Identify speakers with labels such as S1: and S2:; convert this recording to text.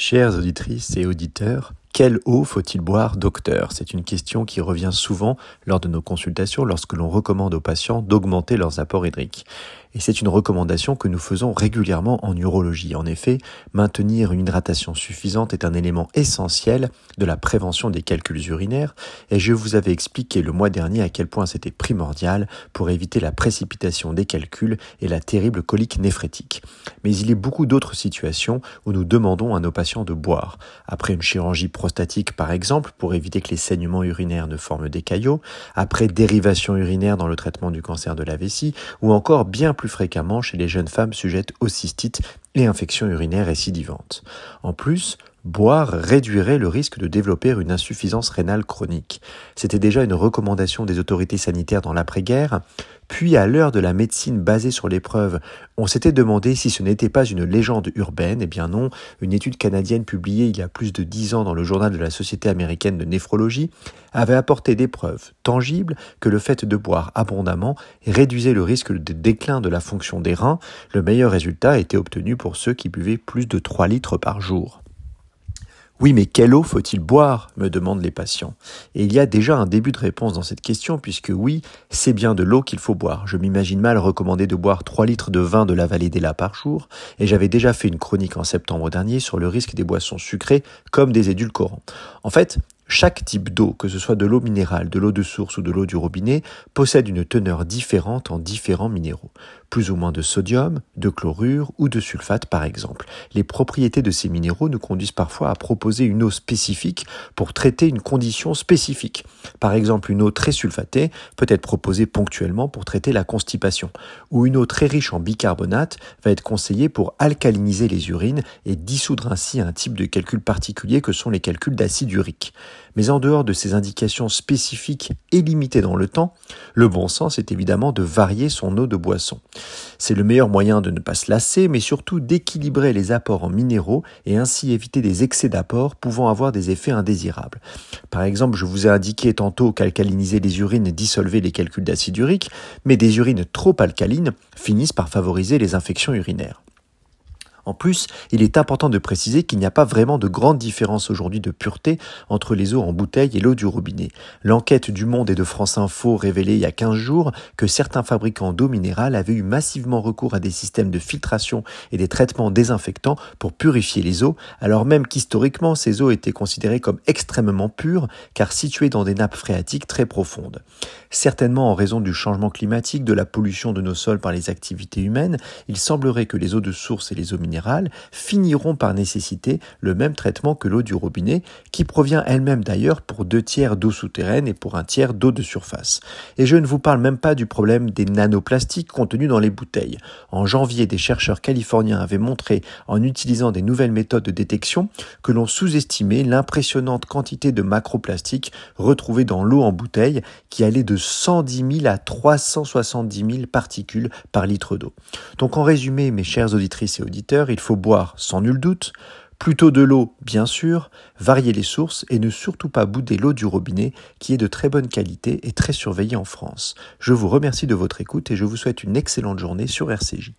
S1: Chères auditrices et auditeurs, quelle eau faut-il boire, docteur? C'est une question qui revient souvent lors de nos consultations lorsque l'on recommande aux patients d'augmenter leurs apports hydriques. Et c'est une recommandation que nous faisons régulièrement en urologie. En effet, maintenir une hydratation suffisante est un élément essentiel de la prévention des calculs urinaires et je vous avais expliqué le mois dernier à quel point c'était primordial pour éviter la précipitation des calculs et la terrible colique néphrétique. Mais il y a beaucoup d'autres situations où nous demandons à nos patients de boire. Après une chirurgie prostatique par exemple, pour éviter que les saignements urinaires ne forment des caillots, après dérivation urinaire dans le traitement du cancer de la vessie, ou encore bien plus fréquemment chez les jeunes femmes sujettes aux cystites et infections urinaires récidivantes. En plus, Boire réduirait le risque de développer une insuffisance rénale chronique. C'était déjà une recommandation des autorités sanitaires dans l'après-guerre, puis à l'heure de la médecine basée sur l'épreuve, on s'était demandé si ce n'était pas une légende urbaine. Eh bien non, une étude canadienne publiée il y a plus de dix ans dans le journal de la Société américaine de néphrologie avait apporté des preuves tangibles que le fait de boire abondamment réduisait le risque de déclin de la fonction des reins. Le meilleur résultat était obtenu pour ceux qui buvaient plus de 3 litres par jour. Oui, mais quelle eau faut-il boire? me demandent les patients. Et il y a déjà un début de réponse dans cette question, puisque oui, c'est bien de l'eau qu'il faut boire. Je m'imagine mal recommander de boire 3 litres de vin de la vallée des Lats par jour, et j'avais déjà fait une chronique en septembre dernier sur le risque des boissons sucrées comme des édulcorants. En fait, chaque type d'eau, que ce soit de l'eau minérale, de l'eau de source ou de l'eau du robinet, possède une teneur différente en différents minéraux. Plus ou moins de sodium, de chlorure ou de sulfate par exemple. Les propriétés de ces minéraux nous conduisent parfois à proposer une eau spécifique pour traiter une condition spécifique. Par exemple, une eau très sulfatée peut être proposée ponctuellement pour traiter la constipation, ou une eau très riche en bicarbonate va être conseillée pour alcaliniser les urines et dissoudre ainsi un type de calcul particulier que sont les calculs d'acide urique. Mais en dehors de ces indications spécifiques et limitées dans le temps, le bon sens est évidemment de varier son eau de boisson. C'est le meilleur moyen de ne pas se lasser, mais surtout d'équilibrer les apports en minéraux et ainsi éviter des excès d'apports pouvant avoir des effets indésirables. Par exemple, je vous ai indiqué tantôt qu'alcaliniser les urines dissolvait les calculs d'acide urique, mais des urines trop alcalines finissent par favoriser les infections urinaires. En plus, il est important de préciser qu'il n'y a pas vraiment de grande différence aujourd'hui de pureté entre les eaux en bouteille et l'eau du robinet. L'enquête du Monde et de France Info révélait il y a 15 jours que certains fabricants d'eau minérale avaient eu massivement recours à des systèmes de filtration et des traitements désinfectants pour purifier les eaux, alors même qu'historiquement ces eaux étaient considérées comme extrêmement pures car situées dans des nappes phréatiques très profondes. Certainement en raison du changement climatique, de la pollution de nos sols par les activités humaines, il semblerait que les eaux de source et les eaux minérales finiront par nécessiter le même traitement que l'eau du robinet, qui provient elle-même d'ailleurs pour deux tiers d'eau souterraine et pour un tiers d'eau de surface. Et je ne vous parle même pas du problème des nanoplastiques contenus dans les bouteilles. En janvier, des chercheurs californiens avaient montré, en utilisant des nouvelles méthodes de détection, que l'on sous-estimait l'impressionnante quantité de macroplastiques retrouvées dans l'eau en bouteille, qui allait de 110 000 à 370 000 particules par litre d'eau. Donc en résumé, mes chers auditrices et auditeurs, il faut boire sans nul doute, plutôt de l'eau bien sûr, varier les sources et ne surtout pas bouder l'eau du robinet qui est de très bonne qualité et très surveillée en France. Je vous remercie de votre écoute et je vous souhaite une excellente journée sur RCJ.